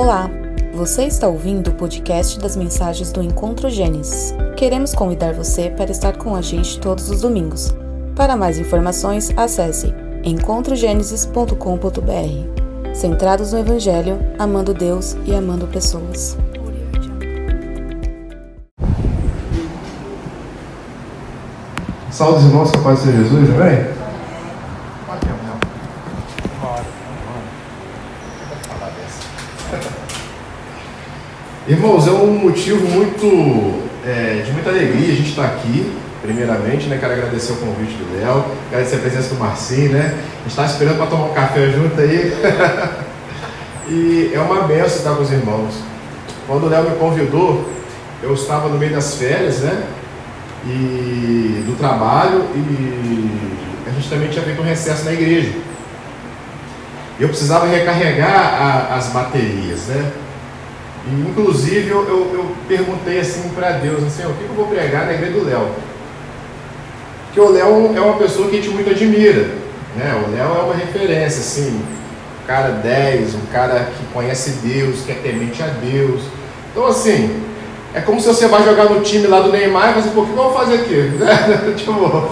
Olá, você está ouvindo o podcast das mensagens do Encontro Gênesis. Queremos convidar você para estar com a gente todos os domingos. Para mais informações, acesse encontrogenesis.com.br. Centrados no Evangelho, amando Deus e amando pessoas. Saúde, irmãos, que a paz de Jesus, amém? Irmãos, é um motivo muito é, de muita alegria a gente estar aqui. Primeiramente, né, quero agradecer o convite do Léo, agradecer a presença do Marcinho, né? A gente está esperando para tomar um café junto aí. e é uma benção estar com os irmãos. Quando o Léo me convidou, eu estava no meio das férias, né? E do trabalho e a gente também tinha feito um recesso na igreja. Eu precisava recarregar a, as baterias, né? Inclusive, eu, eu, eu perguntei assim para Deus, assim, o que eu vou pregar na igreja do Léo? Porque o Léo é uma pessoa que a gente muito admira, né? O Léo é uma referência, assim, um cara 10, um cara que conhece Deus, que é temente a Deus. Então, assim, é como se você vai jogar no time lá do Neymar e fazer, pô, o que eu vou fazer aqui? tipo,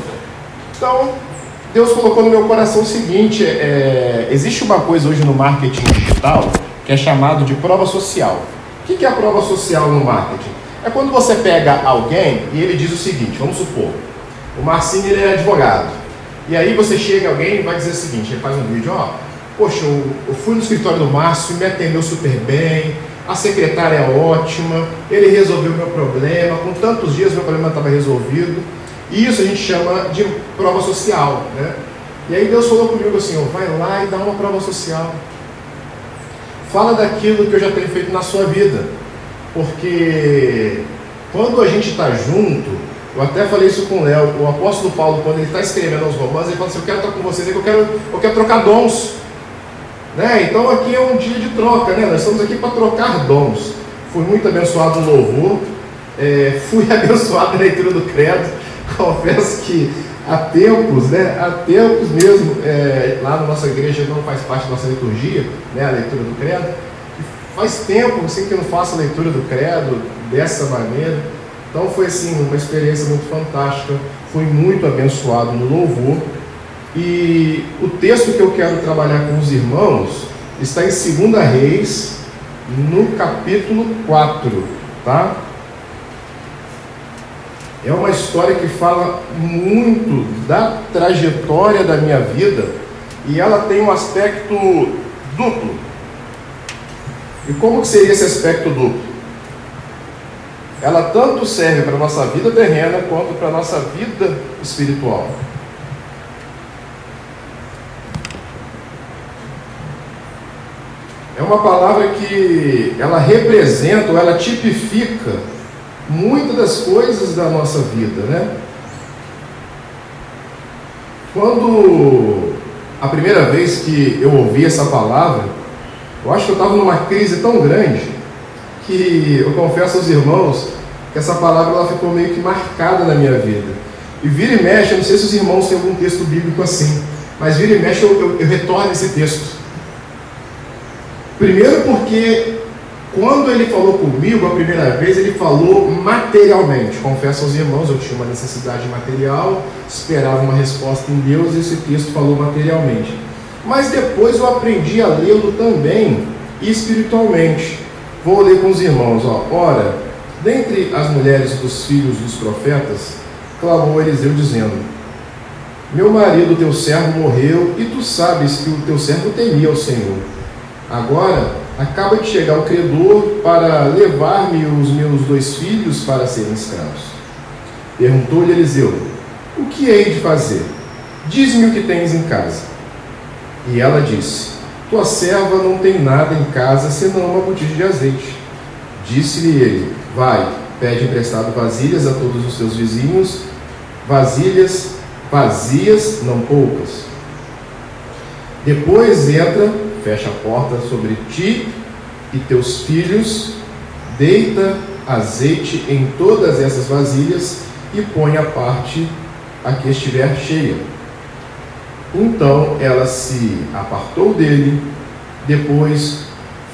então, Deus colocou no meu coração o seguinte: é, existe uma coisa hoje no marketing digital que é chamado de prova social. O que é a prova social no marketing? É quando você pega alguém e ele diz o seguinte, vamos supor, o Marcinho ele é advogado. E aí você chega alguém e vai dizer o seguinte, ele faz um vídeo, ó, poxa, eu, eu fui no escritório do Márcio me atendeu super bem, a secretária é ótima, ele resolveu o meu problema, com tantos dias meu problema estava resolvido. E isso a gente chama de prova social, né? E aí Deus falou comigo assim, ó, vai lá e dá uma prova social. Fala daquilo que eu já tenho feito na sua vida. Porque quando a gente está junto, eu até falei isso com o Léo, o apóstolo Paulo, quando ele está escrevendo os romanos, ele fala assim, eu quero estar com vocês, eu quero, eu quero trocar dons. Né? Então aqui é um dia de troca, né? nós estamos aqui para trocar dons. Fui muito abençoado no louvor, é, fui abençoado na leitura do credo, confesso que há tempos, né, há tempos mesmo, é, lá na nossa igreja não faz parte da nossa liturgia, né, a leitura do credo, faz tempo assim, que eu não faço a leitura do credo dessa maneira, então foi assim, uma experiência muito fantástica, fui muito abençoado no louvor, e o texto que eu quero trabalhar com os irmãos está em 2 Reis, no capítulo 4, tá? É uma história que fala muito da trajetória da minha vida e ela tem um aspecto duplo. E como seria esse aspecto duplo? Ela tanto serve para a nossa vida terrena quanto para a nossa vida espiritual. É uma palavra que ela representa ou ela tipifica muitas das coisas da nossa vida, né? Quando a primeira vez que eu ouvi essa palavra, eu acho que eu estava numa crise tão grande que eu confesso aos irmãos que essa palavra ela ficou meio que marcada na minha vida. E vira e mexe, eu não sei se os irmãos têm algum texto bíblico assim, mas vira e mexe eu, eu, eu retorno esse texto. Primeiro porque quando ele falou comigo a primeira vez, ele falou materialmente. Confesso aos irmãos, eu tinha uma necessidade material, esperava uma resposta em Deus, e esse texto falou materialmente. Mas depois eu aprendi a lê-lo também espiritualmente. Vou ler com os irmãos, ó. Ora, dentre as mulheres dos filhos dos profetas, clamou Eliseu dizendo: Meu marido, teu servo, morreu, e tu sabes que o teu servo temia o Senhor. Agora, Acaba de chegar o credor para levar-me os meus dois filhos para serem escravos. Perguntou-lhe Eliseu: O que hei de fazer? Diz-me o que tens em casa. E ela disse: Tua serva não tem nada em casa senão uma botija de azeite. Disse-lhe ele: Vai, pede emprestado vasilhas a todos os teus vizinhos, vasilhas vazias, não poucas. Depois entra fecha a porta sobre ti e teus filhos, deita azeite em todas essas vasilhas e põe a parte a que estiver cheia. Então ela se apartou dele, depois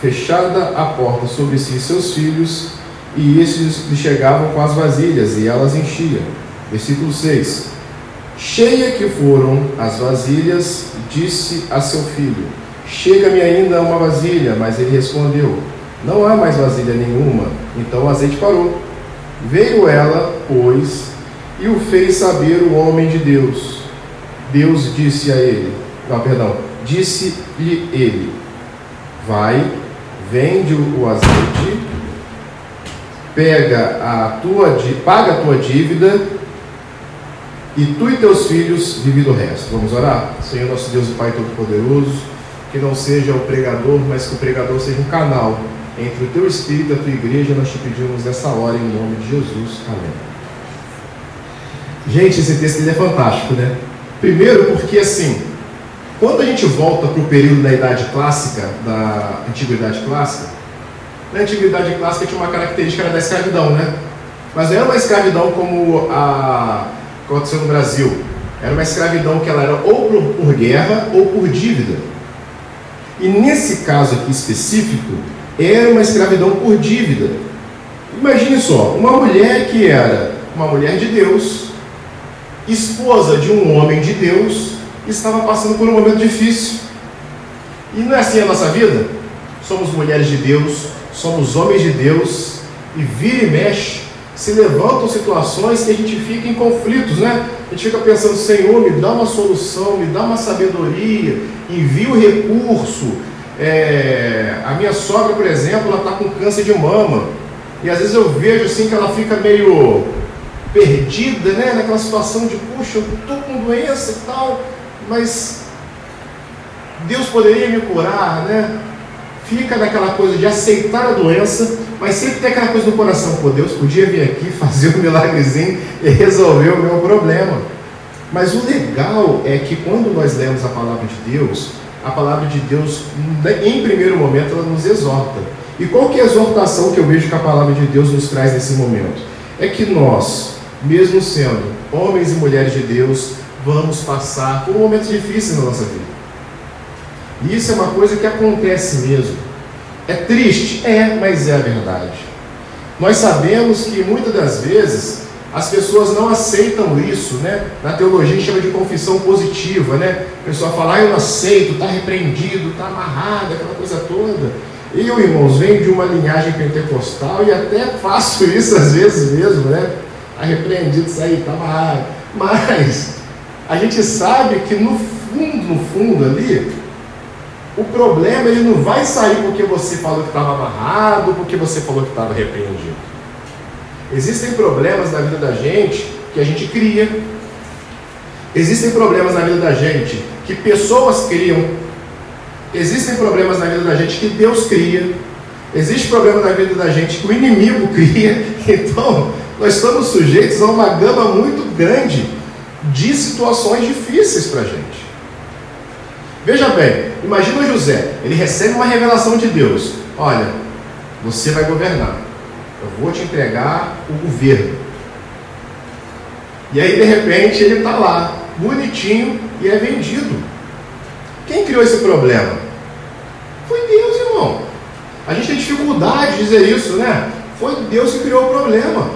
fechada a porta sobre si e seus filhos, e estes lhe chegavam com as vasilhas, e elas enchiam. Versículo 6. Cheia que foram as vasilhas, disse a seu filho: Chega-me ainda uma vasilha. Mas ele respondeu: Não há mais vasilha nenhuma. Então o azeite parou. Veio ela, pois, e o fez saber o homem de Deus. Deus disse a ele: Não, perdão. Disse-lhe ele: Vai, vende o azeite, pega a tua, paga a tua dívida e tu e teus filhos vivem do resto. Vamos orar? Senhor nosso Deus e Pai Todo-Poderoso, que não seja o pregador, mas que o pregador seja um canal entre o teu Espírito e a tua igreja, nós te pedimos nessa hora, em nome de Jesus. Amém. Gente, esse texto é fantástico, né? Primeiro porque, assim, quando a gente volta para o período da Idade Clássica, da Antiguidade Clássica, na Antiguidade Clássica tinha uma característica da escravidão, né? Mas não era uma escravidão como a aconteceu no Brasil. Era uma escravidão que ela era ou por guerra ou por dívida. E nesse caso aqui específico, era uma escravidão por dívida. Imagine só, uma mulher que era uma mulher de Deus, esposa de um homem de Deus, estava passando por um momento difícil. E não é assim a nossa vida? Somos mulheres de Deus, somos homens de Deus, e vira e mexe, se levantam situações que a gente fica em conflitos, né? A gente fica pensando, Senhor, me dá uma solução, me dá uma sabedoria, envia o recurso. É, a minha sogra, por exemplo, ela está com câncer de mama. E às vezes eu vejo assim que ela fica meio perdida, né? Naquela situação de, puxa, eu estou com doença e tal, mas Deus poderia me curar, né? Fica naquela coisa de aceitar a doença mas sempre tem aquela coisa no coração, pô, Deus podia vir aqui fazer um milagrezinho e resolver o meu problema. Mas o legal é que quando nós lemos a palavra de Deus, a palavra de Deus, em primeiro momento, ela nos exorta. E qual que é a exortação que eu vejo que a palavra de Deus nos traz nesse momento? É que nós, mesmo sendo homens e mulheres de Deus, vamos passar por momentos difíceis na nossa vida. E isso é uma coisa que acontece mesmo. É triste? É, mas é a verdade. Nós sabemos que muitas das vezes as pessoas não aceitam isso, né? Na teologia chama de confissão positiva, né? A pessoa fala, ah, eu não aceito, está repreendido, está amarrado, aquela coisa toda. Eu, irmãos, venho de uma linhagem pentecostal e até faço isso às vezes mesmo, né? Está repreendido, isso aí, está amarrado. Mas a gente sabe que no fundo, no fundo ali, o problema ele não vai sair porque você falou que estava amarrado, porque você falou que estava repreendido. Existem problemas na vida da gente que a gente cria. Existem problemas na vida da gente que pessoas criam. Existem problemas na vida da gente que Deus cria. Existe problema na vida da gente que o inimigo cria. Então, nós estamos sujeitos a uma gama muito grande de situações difíceis para a gente. Veja bem, imagina José, ele recebe uma revelação de Deus: olha, você vai governar, eu vou te entregar o governo. E aí, de repente, ele está lá, bonitinho, e é vendido. Quem criou esse problema? Foi Deus, irmão. A gente tem dificuldade de dizer isso, né? Foi Deus que criou o problema.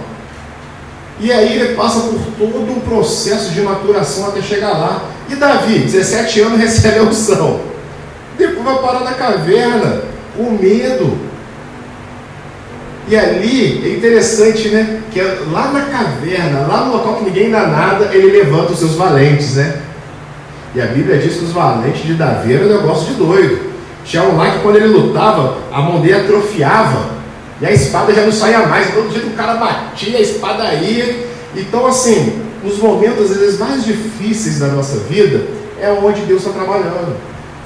E aí ele passa por todo um processo de maturação até chegar lá. E Davi, 17 anos, recebe a unção. Depois vai parar na caverna, com medo. E ali é interessante, né? Que é lá na caverna, lá no local que ninguém dá nada, ele levanta os seus valentes, né? E a Bíblia diz que os valentes de Davi eram um negócio de doido. Tinha um lá que quando ele lutava, a mão dele atrofiava. E a espada já não saía mais. Todo dia o cara batia, a espada ia. Então, assim, nos momentos às vezes mais difíceis da nossa vida, é onde Deus está trabalhando.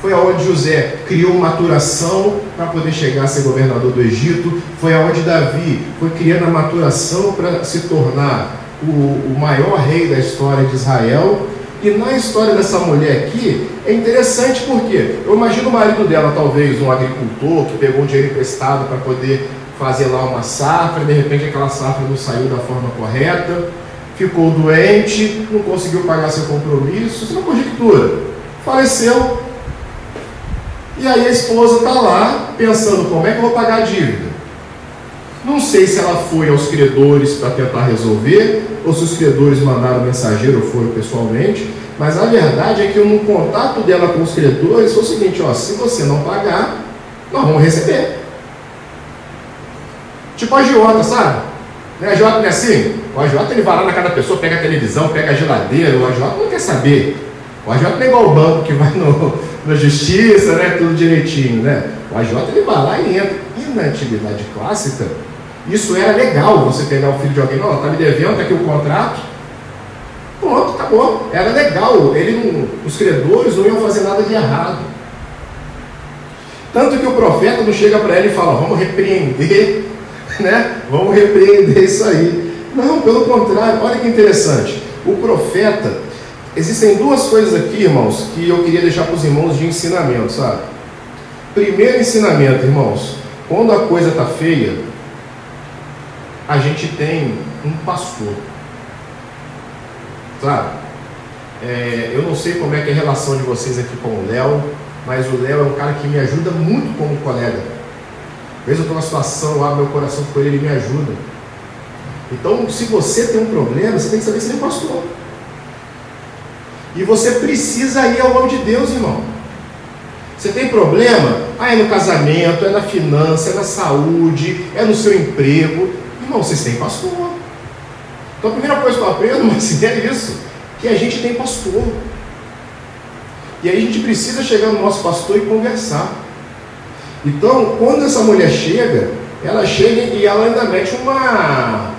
Foi aonde José criou maturação para poder chegar a ser governador do Egito. Foi aonde Davi foi criando a maturação para se tornar o, o maior rei da história de Israel. E na história dessa mulher aqui, é interessante porque eu imagino o marido dela, talvez um agricultor que pegou um dinheiro emprestado para poder fazer lá uma safra, e de repente aquela safra não saiu da forma correta ficou doente, não conseguiu pagar seu compromisso, isso é uma conjectura. Faleceu. E aí a esposa está lá pensando como é que eu vou pagar a dívida. Não sei se ela foi aos credores para tentar resolver, ou se os credores mandaram mensageiro ou foram pessoalmente, mas a verdade é que no contato dela com os credores foi o seguinte, ó, se você não pagar, nós vamos receber. Tipo a Giota, sabe? Né? A Giota não é assim? O agiota ele vai lá na cada pessoa, pega a televisão, pega a geladeira, o agiota não quer saber. O agiota não é igual o banco que vai no, na justiça, né? Tudo direitinho, né? O agiota ele vai lá e entra. E na antiguidade clássica, isso era legal, você pegar o filho de alguém, não, está me devendo, está aqui o contrato. Pronto, acabou. Era legal. Ele não, os credores não iam fazer nada de errado. Tanto que o profeta não chega para ele e fala, vamos repreender, né? Vamos repreender isso aí. Não, pelo contrário, olha que interessante. O profeta, existem duas coisas aqui, irmãos, que eu queria deixar para os irmãos de ensinamento, sabe? Primeiro ensinamento, irmãos, quando a coisa está feia, a gente tem um pastor. Sabe? É, eu não sei como é que é a relação de vocês aqui com o Léo, mas o Léo é um cara que me ajuda muito como colega. Às vezes eu estou numa situação, eu abro meu coração com ele, ele me ajuda. Então, se você tem um problema, você tem que saber se ele é pastor. E você precisa ir ao nome de Deus, irmão. Você tem problema? Ah, é no casamento, é na finança, é na saúde, é no seu emprego. Irmão, vocês têm pastor. Então a primeira coisa que eu aprendo, mas é isso, que a gente tem pastor. E aí a gente precisa chegar no nosso pastor e conversar. Então, quando essa mulher chega, ela chega e ela ainda mete uma,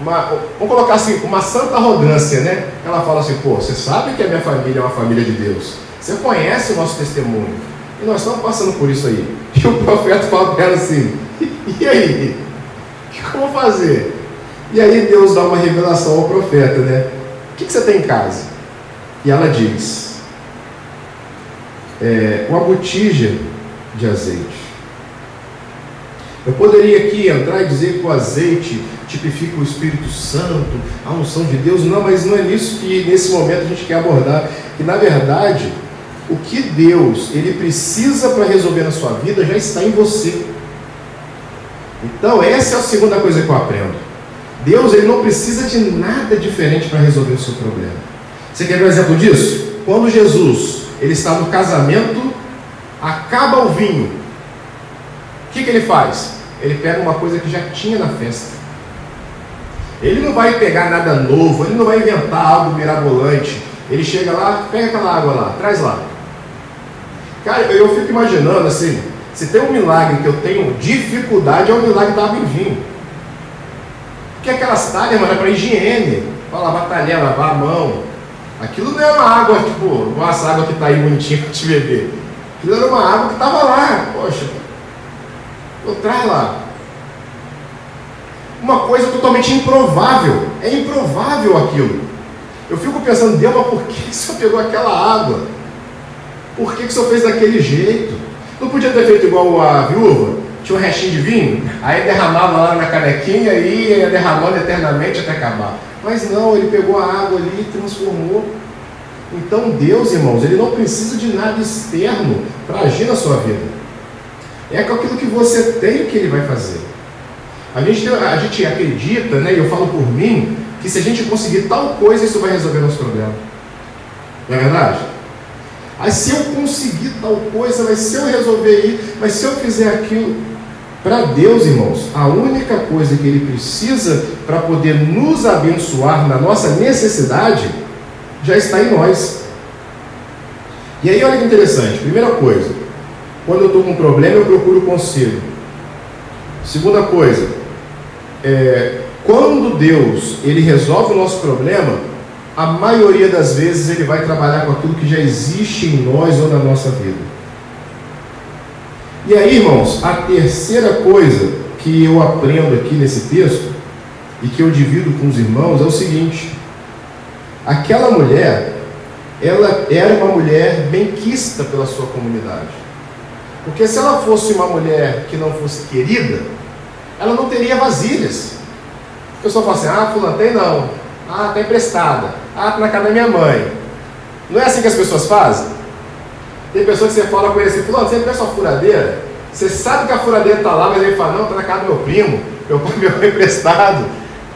uma vamos colocar assim, uma santa arrogância, né? Ela fala assim, pô, você sabe que a minha família é uma família de Deus. Você conhece o nosso testemunho. E nós estamos passando por isso aí. E o profeta fala para ela assim, e aí? que eu vou fazer? E aí Deus dá uma revelação ao profeta, né? O que, que você tem em casa? E ela diz: é, uma botija de azeite. Eu poderia aqui entrar e dizer que o azeite tipifica o Espírito Santo, a unção de Deus, não, mas não é nisso que nesse momento a gente quer abordar. Que na verdade, o que Deus ele precisa para resolver na sua vida já está em você. Então, essa é a segunda coisa que eu aprendo. Deus ele não precisa de nada diferente para resolver o seu problema. Você quer um exemplo disso? Quando Jesus ele está no casamento, acaba o vinho. O que, que ele faz? Ele pega uma coisa que já tinha na festa. Ele não vai pegar nada novo, ele não vai inventar algo mirabolante. Ele chega lá, pega aquela água lá, traz lá. Cara, eu fico imaginando assim, se tem um milagre que eu tenho dificuldade, é o milagre da água em vinho. Porque aquelas talhas, mano, é para higiene. Para lavar talher, lavar a mão. Aquilo não é uma água, tipo, nossa água que está aí bonitinha para te beber. Aquilo era uma água que estava lá. Poxa, eu traz lá. Uma coisa totalmente improvável. É improvável aquilo. Eu fico pensando, Deus, mas por que o senhor pegou aquela água? Por que, que o senhor fez daquele jeito? Não podia ter feito igual a viúva? Tinha um restinho de vinho, aí derramava lá na canequinha e ia derramando eternamente até acabar. Mas não, ele pegou a água ali e transformou. Então Deus, irmãos, ele não precisa de nada externo para agir na sua vida. É com aquilo que você tem que ele vai fazer. A gente, a gente acredita, né, e eu falo por mim, que se a gente conseguir tal coisa, isso vai resolver nosso problema. Não é verdade? Aí se eu conseguir tal coisa, mas se eu resolver ir, mas se eu fizer aquilo, para Deus, irmãos, a única coisa que Ele precisa para poder nos abençoar na nossa necessidade já está em nós. E aí, olha que interessante. Primeira coisa, quando eu estou com um problema, eu procuro conselho. Segunda coisa, é, quando Deus ele resolve o nosso problema, a maioria das vezes ele vai trabalhar com aquilo que já existe em nós ou na nossa vida. E aí, irmãos, a terceira coisa que eu aprendo aqui nesse texto e que eu divido com os irmãos é o seguinte: aquela mulher, ela era uma mulher benquista pela sua comunidade. Porque se ela fosse uma mulher que não fosse querida, ela não teria vasilhas. O pessoal fala assim: ah, fulano tem não. Ah, está emprestada. Ah, está na casa da minha mãe. Não é assim que as pessoas fazem? Tem pessoas que você fala com ele assim, fulano, você pensa uma furadeira? Você sabe que a furadeira está lá, mas ele fala, não, está na casa do meu primo, meu pai me foi emprestado.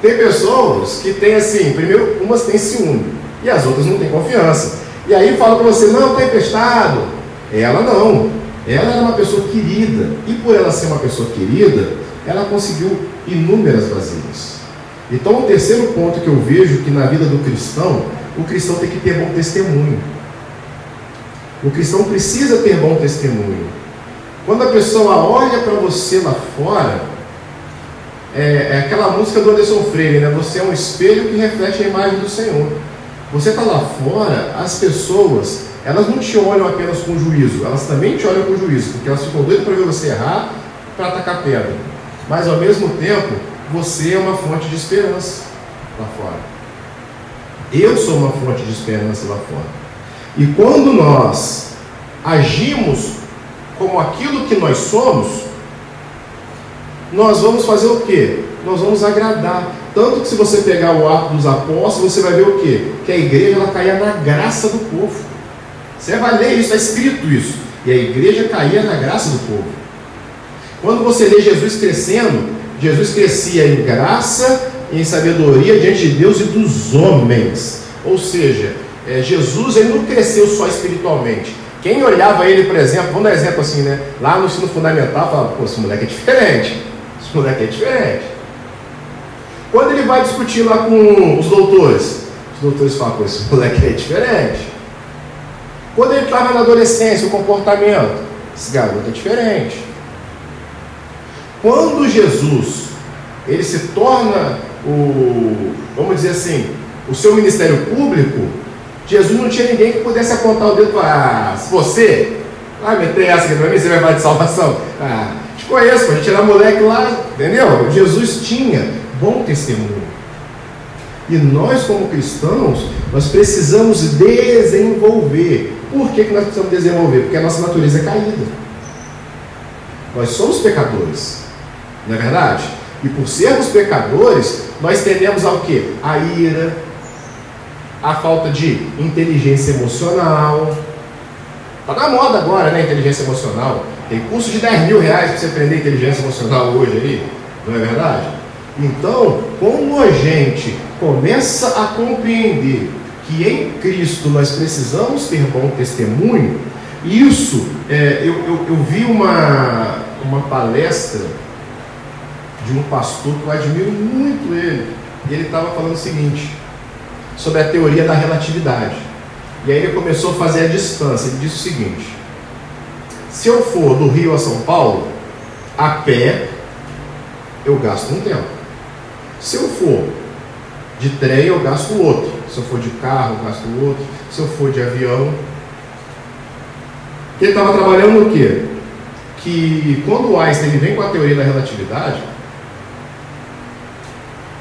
Tem pessoas que têm assim, primeiro, umas têm ciúme e as outras não têm confiança. E aí fala para você, não, está emprestado. Ela não. Ela era uma pessoa querida. E por ela ser uma pessoa querida, ela conseguiu inúmeras vasilhas. Então, o terceiro ponto que eu vejo que na vida do cristão, o cristão tem que ter bom testemunho. O cristão precisa ter bom testemunho. Quando a pessoa olha para você lá fora, é, é, aquela música do Anderson Freire, né? Você é um espelho que reflete a imagem do Senhor. Você está lá fora, as pessoas, elas não te olham apenas com juízo, elas também te olham com juízo, porque elas ficam doidas para ver você errar, para atacar pedra. Mas ao mesmo tempo, você é uma fonte de esperança lá fora. Eu sou uma fonte de esperança lá fora. E quando nós agimos como aquilo que nós somos, nós vamos fazer o quê? Nós vamos agradar. Tanto que se você pegar o ato dos apóstolos, você vai ver o quê? Que a igreja ela caía na graça do povo. Você vai ler isso, está escrito isso. E a igreja caía na graça do povo. Quando você lê Jesus crescendo, Jesus crescia em graça e em sabedoria diante de Deus e dos homens. Ou seja, é, Jesus ele não cresceu só espiritualmente. Quem olhava ele, por exemplo, vamos dar exemplo assim, né? Lá no ensino fundamental, falava, pô, esse moleque é diferente. Esse moleque é diferente. Quando ele vai discutir lá com os doutores, os doutores falam, pô, esse moleque é diferente. Quando ele estava na adolescência, o comportamento, esse garoto é diferente. Quando Jesus ele se torna o, vamos dizer assim, o seu ministério público, Jesus não tinha ninguém que pudesse apontar o dedo para ah, você, ah, meter essa aqui para mim, você vai falar de salvação. Ah, conheço, a gente era moleque lá, entendeu? Jesus tinha bom testemunho. E nós, como cristãos, nós precisamos desenvolver. Por que, que nós precisamos desenvolver? Porque a nossa natureza é caída. Nós somos pecadores. Não é verdade? E por sermos pecadores, nós tendemos ao que? A ira, a falta de inteligência emocional. Está na moda agora, né? Inteligência emocional. Tem curso de 10 mil reais para você aprender inteligência emocional hoje aí. Não é verdade? Então, como a gente começa a compreender que em Cristo nós precisamos ter bom testemunho, isso, é, eu, eu, eu vi uma, uma palestra de um pastor que eu admiro muito ele. E ele estava falando o seguinte, sobre a teoria da relatividade. E aí ele começou a fazer a distância. Ele disse o seguinte: se eu for do Rio a São Paulo, a pé, eu gasto um tempo. Se eu for de trem, eu gasto outro. Se eu for de carro, eu gasto outro. Se eu for de avião. Ele estava trabalhando no quê? Que quando o Einstein vem com a teoria da relatividade,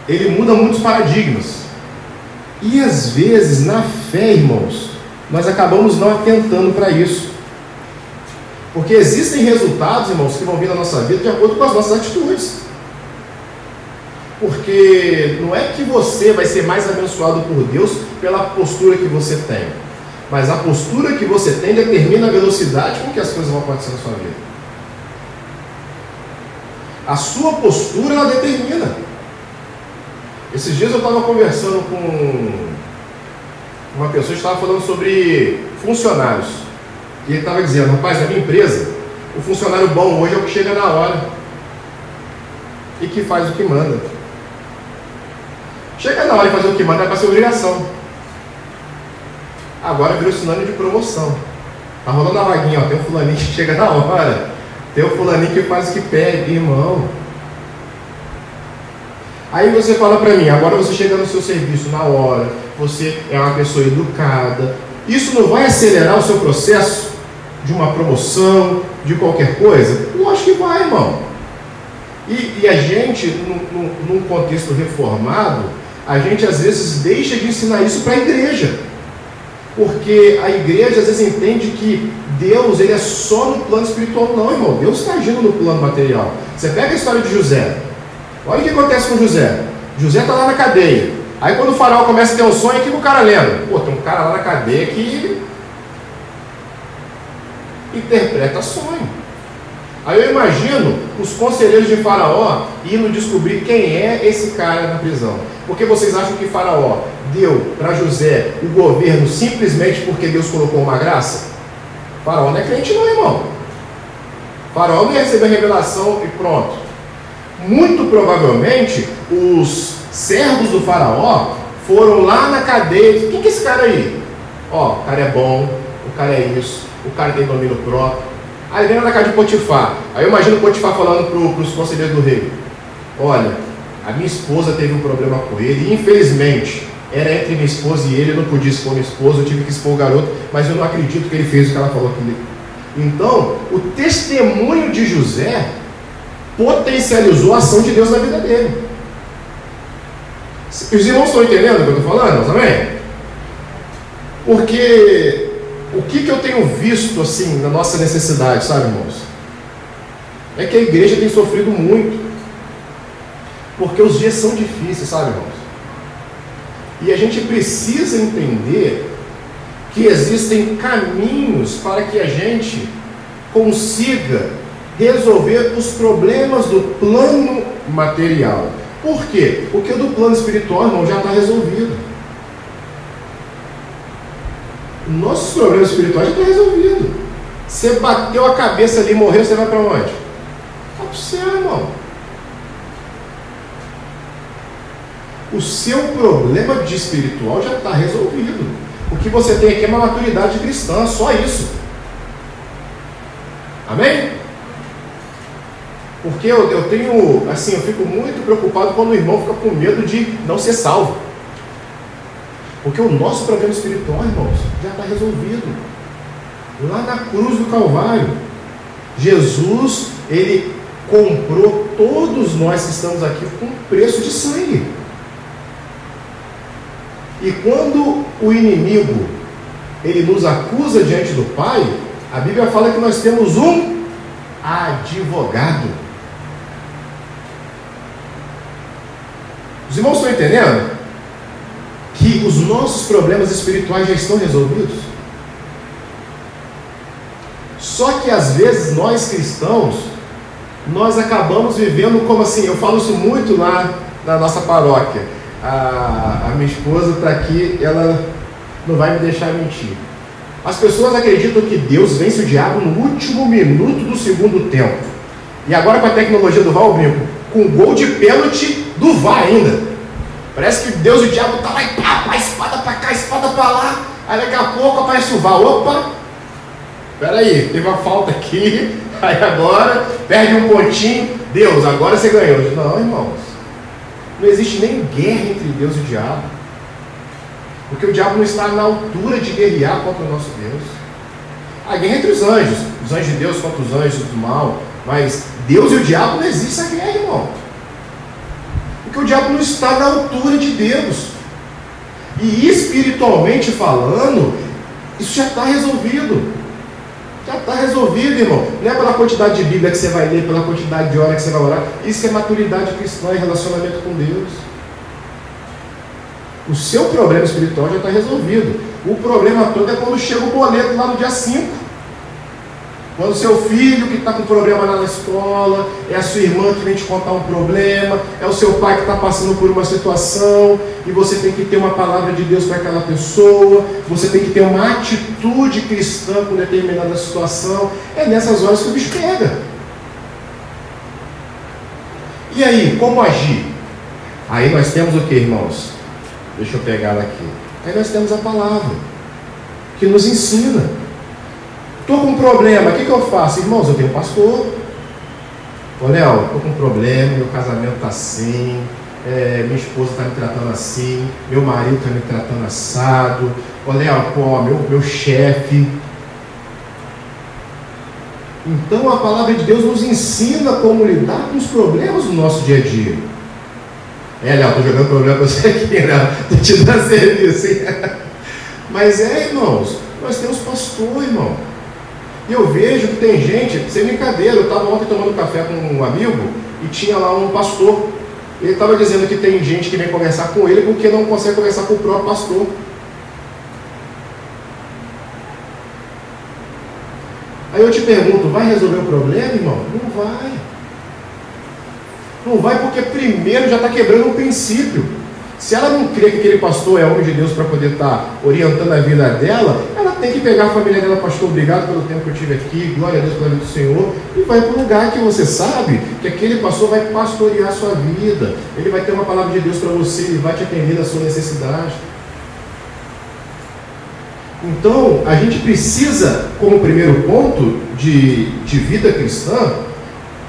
ele muda muitos paradigmas. E às vezes, na fé, irmãos, nós acabamos não atentando para isso. Porque existem resultados, irmãos, que vão vir na nossa vida de acordo com as nossas atitudes. Porque não é que você vai ser mais abençoado por Deus pela postura que você tem. Mas a postura que você tem determina a velocidade com que as coisas vão acontecer na sua vida. A sua postura ela determina. Esses dias eu estava conversando com uma pessoa que estava falando sobre funcionários. E ele estava dizendo, rapaz, na minha empresa, o funcionário bom hoje é o que chega na hora e que faz o que manda. Chega na hora e fazer o que manda é para ser obrigação. Agora virou sinônimo de promoção. Tá rolando a vaguinha, ó. Tem um fulaninho que chega na hora. Tem um fulaninho que faz o que pede, irmão. Aí você fala para mim, agora você chega no seu serviço na hora, você é uma pessoa educada. Isso não vai acelerar o seu processo de uma promoção, de qualquer coisa? Lógico que vai, irmão. E, e a gente, num, num contexto reformado, a gente às vezes deixa de ensinar isso para a igreja. Porque a igreja às vezes entende que Deus ele é só no plano espiritual. Não, irmão. Deus está agindo no plano material. Você pega a história de José. Olha o que acontece com José. José está lá na cadeia. Aí quando o faraó começa a ter um sonho, o que o cara lembra? Pô, tem um cara lá na cadeia que. interpreta sonho. Aí eu imagino os conselheiros de Faraó indo descobrir quem é esse cara na prisão. Porque vocês acham que Faraó deu para José o governo simplesmente porque Deus colocou uma graça? Faraó não é crente, não, irmão. Faraó não ia receber a revelação e pronto. Muito provavelmente, os servos do Faraó foram lá na cadeia. Quem que é esse cara aí? Ó, o cara é bom, o cara é isso, o cara tem domínio próprio. Aí vem na casa de Potifar. Aí eu imagino Potifar falando para os conselheiros do rei: Olha, a minha esposa teve um problema com ele, e infelizmente era entre minha esposa e ele, eu não podia expor minha esposa, eu tive que expor o garoto, mas eu não acredito que ele fez o que ela falou ele. Então, o testemunho de José potencializou a ação de Deus na vida dele. Os irmãos estão entendendo o que eu estou falando? Também? Porque o que, que eu tenho visto assim na nossa necessidade, sabe, irmãos? É que a igreja tem sofrido muito. Porque os dias são difíceis, sabe, irmãos? E a gente precisa entender que existem caminhos para que a gente consiga resolver os problemas do plano material. Por quê? Porque do plano espiritual, irmão, já está resolvido. Nossos problemas espirituais já estão resolvidos. Você bateu a cabeça ali e morreu, você vai para onde? Para o céu, irmão. O seu problema de espiritual já está resolvido. O que você tem aqui é uma maturidade cristã, só isso. Amém? Porque eu, eu tenho, assim, eu fico muito preocupado quando o irmão fica com medo de não ser salvo. Porque o nosso problema espiritual, irmãos, já está resolvido. Lá na cruz do Calvário, Jesus, ele comprou todos nós que estamos aqui com preço de sangue. E quando o inimigo ele nos acusa diante do Pai, a Bíblia fala que nós temos um advogado. Os irmãos estão entendendo? Que os nossos problemas espirituais já estão resolvidos. Só que às vezes nós cristãos, nós acabamos vivendo como assim, eu falo isso muito lá na nossa paróquia. A, a minha esposa está aqui, ela não vai me deixar mentir. As pessoas acreditam que Deus vence o diabo no último minuto do segundo tempo. E agora com a tecnologia do VAR, brinco, com gol de pênalti do VAR ainda. Parece que Deus e o diabo tá lá e pá, espada para cá, espada para lá. Aí daqui a pouco aparece o VAR. Opa! Peraí, teve uma falta aqui. Aí agora perde um pontinho. Deus, agora você ganhou. Não, irmãos. Não existe nem guerra entre Deus e o diabo. Porque o diabo não está na altura de guerrear contra o nosso Deus. A guerra entre os anjos, os anjos de Deus contra os anjos do mal. Mas Deus e o diabo não existe essa guerra, irmão. Porque o diabo não está na altura de Deus. E espiritualmente falando, isso já está resolvido. Já está resolvido, irmão. Não é pela quantidade de Bíblia que você vai ler, pela quantidade de hora que você vai orar. Isso é maturidade cristã e relacionamento com Deus. O seu problema espiritual já está resolvido. O problema todo é quando chega o boleto lá no dia 5. Quando seu filho que está com problema lá na escola, é a sua irmã que vem te contar um problema, é o seu pai que está passando por uma situação, e você tem que ter uma palavra de Deus para aquela pessoa, você tem que ter uma atitude cristã com determinada situação. É nessas horas que o bicho pega. E aí, como agir? Aí nós temos o que, irmãos? Deixa eu pegar ela aqui. Aí nós temos a palavra, que nos ensina. Estou com um problema, o que, que eu faço? Irmãos, eu tenho pastor. Ô Léo, estou com um problema, meu casamento está assim, é, minha esposa está me tratando assim, meu marido está me tratando assado. Ô Léo, pô, meu, meu chefe. Então a palavra de Deus nos ensina como lidar com os problemas do nosso dia a dia. É, Léo, estou jogando problema para você aqui, Léo. Estou te dando serviço? Mas é, irmãos, nós temos pastor, irmão. E eu vejo que tem gente, sem brincadeira, eu estava ontem tomando café com um amigo e tinha lá um pastor. Ele estava dizendo que tem gente que vem conversar com ele porque não consegue conversar com o próprio pastor. Aí eu te pergunto, vai resolver o problema, irmão? Não vai. Não vai porque primeiro já está quebrando um princípio. Se ela não crê que aquele pastor é homem de Deus para poder estar tá orientando a vida dela, ela tem que pegar a família dela, pastor, obrigado pelo tempo que eu tive aqui, glória a Deus pela vida do Senhor, e vai para um lugar que você sabe que aquele pastor vai pastorear a sua vida, ele vai ter uma palavra de Deus para você, ele vai te atender da sua necessidade. Então, a gente precisa, como primeiro ponto de, de vida cristã,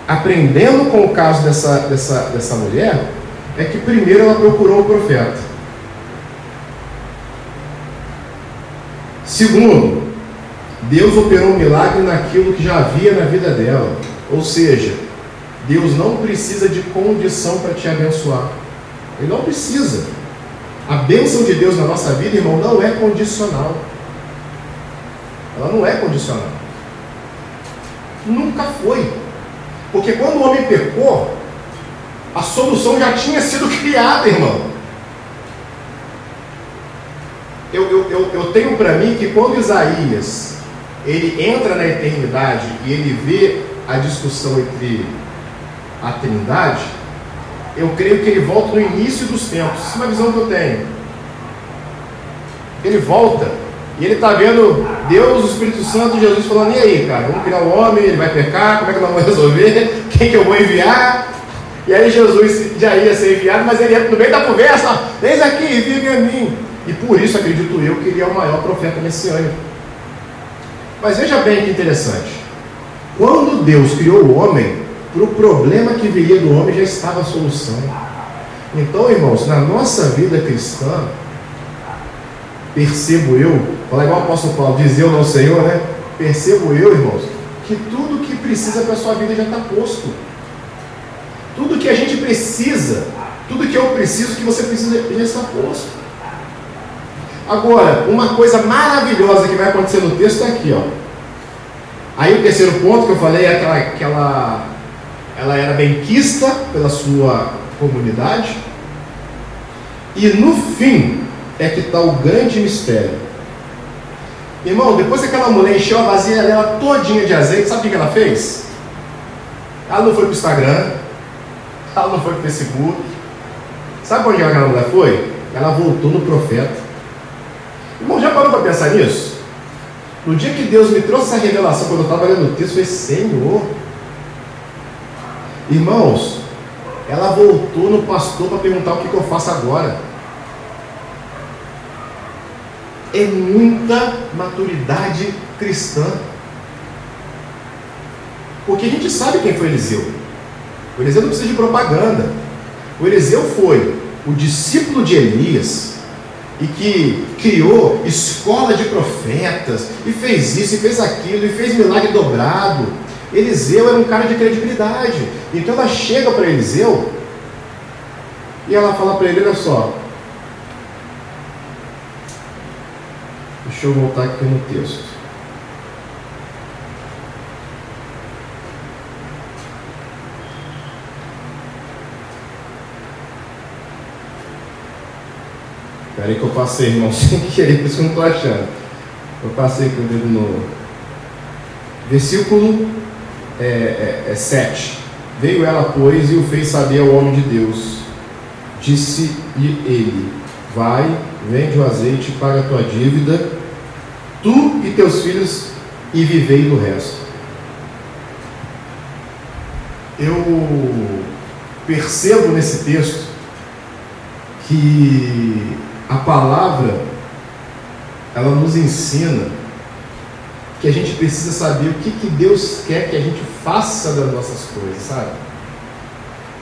aprendendo com o caso dessa, dessa, dessa mulher, é que primeiro ela procurou o profeta. Segundo, Deus operou um milagre naquilo que já havia na vida dela. Ou seja, Deus não precisa de condição para te abençoar. Ele não precisa. A bênção de Deus na nossa vida, irmão, não é condicional. Ela não é condicional. Nunca foi. Porque quando o homem pecou, a solução já tinha sido criada, irmão. Eu, eu, eu, eu tenho para mim que quando Isaías ele entra na eternidade e ele vê a discussão entre a Trindade, eu creio que ele volta no início dos tempos. Isso é uma visão que eu tenho. Ele volta e ele está vendo Deus, o Espírito Santo e Jesus falando: e aí, cara, vamos criar o um homem, ele vai pecar, como é que nós vamos resolver? Quem que eu vou enviar? E aí Jesus já ia ser enviado, mas ele ia no meio da conversa: eis aqui, vive a mim. E por isso acredito eu que ele é o maior profeta messiânico. Mas veja bem que interessante. Quando Deus criou o homem, para o problema que viria do homem já estava a solução. Então, irmãos, na nossa vida cristã, percebo eu, falar igual o apóstolo Paulo, dizer o nosso Senhor, né? Percebo eu, irmãos, que tudo que precisa para a sua vida já está posto. Tudo que a gente precisa, tudo que eu preciso, que você precisa, já está posto. Agora, uma coisa maravilhosa que vai acontecer no texto é aqui, ó. Aí o terceiro ponto que eu falei é aquela, que ela, ela era benquista pela sua comunidade. E no fim, é que está o grande mistério. Irmão, depois que aquela mulher encheu a vasilha dela todinha de azeite, sabe o que ela fez? Ela não foi para o Instagram, ela não foi para o Facebook. Sabe onde aquela mulher foi? Ela voltou no profeta. Irmão, já parou para pensar nisso? No dia que Deus me trouxe essa revelação, quando eu estava lendo o texto, foi Senhor. Irmãos, ela voltou no pastor para perguntar o que, que eu faço agora é muita maturidade cristã. Porque a gente sabe quem foi Eliseu. O Eliseu não precisa de propaganda. O Eliseu foi o discípulo de Elias e que criou escola de profetas e fez isso e fez aquilo e fez milagre dobrado. Eliseu era um cara de credibilidade. Então ela chega para Eliseu e ela fala para ele: Olha só, Deixa eu voltar aqui no texto. Espera aí que eu passei, irmão, sem querer, por isso que eu não estou achando. Eu passei com o dedo no. Versículo é, é, é 7. Veio ela, pois, e o fez saber ao homem de Deus. Disse-lhe ele: Vai, vende o azeite, paga a tua dívida tu e teus filhos, e vivei do resto. Eu percebo nesse texto que a palavra ela nos ensina que a gente precisa saber o que, que Deus quer que a gente faça das nossas coisas, sabe?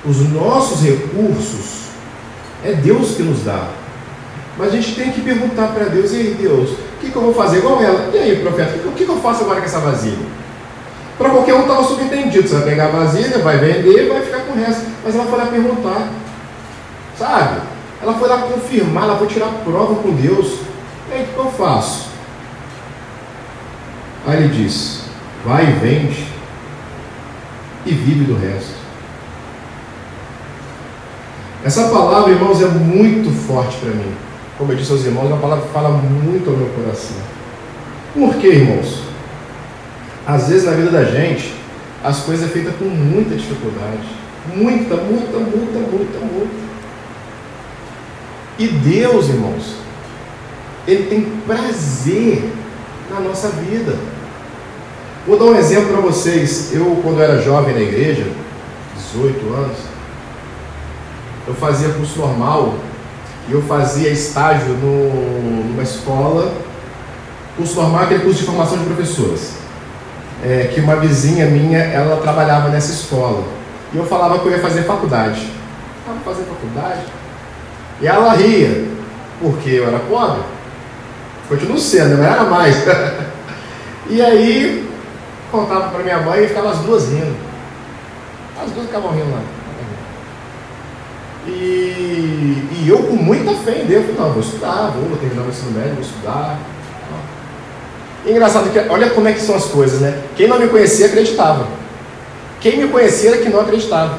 Os nossos recursos é Deus que nos dá. Mas a gente tem que perguntar para Deus, e aí Deus, o que, que, eu vou fazer? Igual ela. E aí, profeta, o que, que eu faço agora com essa vasilha? Para qualquer um estava subentendido. Você vai pegar a vasilha, vai vender vai ficar com o resto. Mas ela foi lá perguntar. Sabe? Ela foi lá confirmar, ela foi tirar prova com Deus. E aí, o que eu faço? Aí ele diz: vai e vende e vive do resto. Essa palavra, irmãos, é muito forte para mim como eu disse aos irmãos, é uma palavra que fala muito ao meu coração. Por quê, irmãos? às vezes na vida da gente, as coisas é feita com muita dificuldade. Muita, muita, muita, muita, muita. E Deus, irmãos, Ele tem prazer na nossa vida. Vou dar um exemplo para vocês. Eu, quando era jovem na igreja, 18 anos, eu fazia curso normal e eu fazia estágio no, numa escola. Curso normal é aquele curso de formação de professores. É, que uma vizinha minha, ela trabalhava nessa escola. E eu falava que eu ia fazer faculdade. Ah, fazer faculdade? E ela ria, porque eu era pobre. Continuo sendo, não era mais. e aí, contava para minha mãe e ficava as duas rindo. As duas ficavam rindo lá. E, e eu com muita fé em Deus, falei, não, vou estudar, vou, vou terminar o ensino médio, vou estudar. E engraçado que, olha como é que são as coisas, né? Quem não me conhecia acreditava. Quem me conhecia era que não acreditava.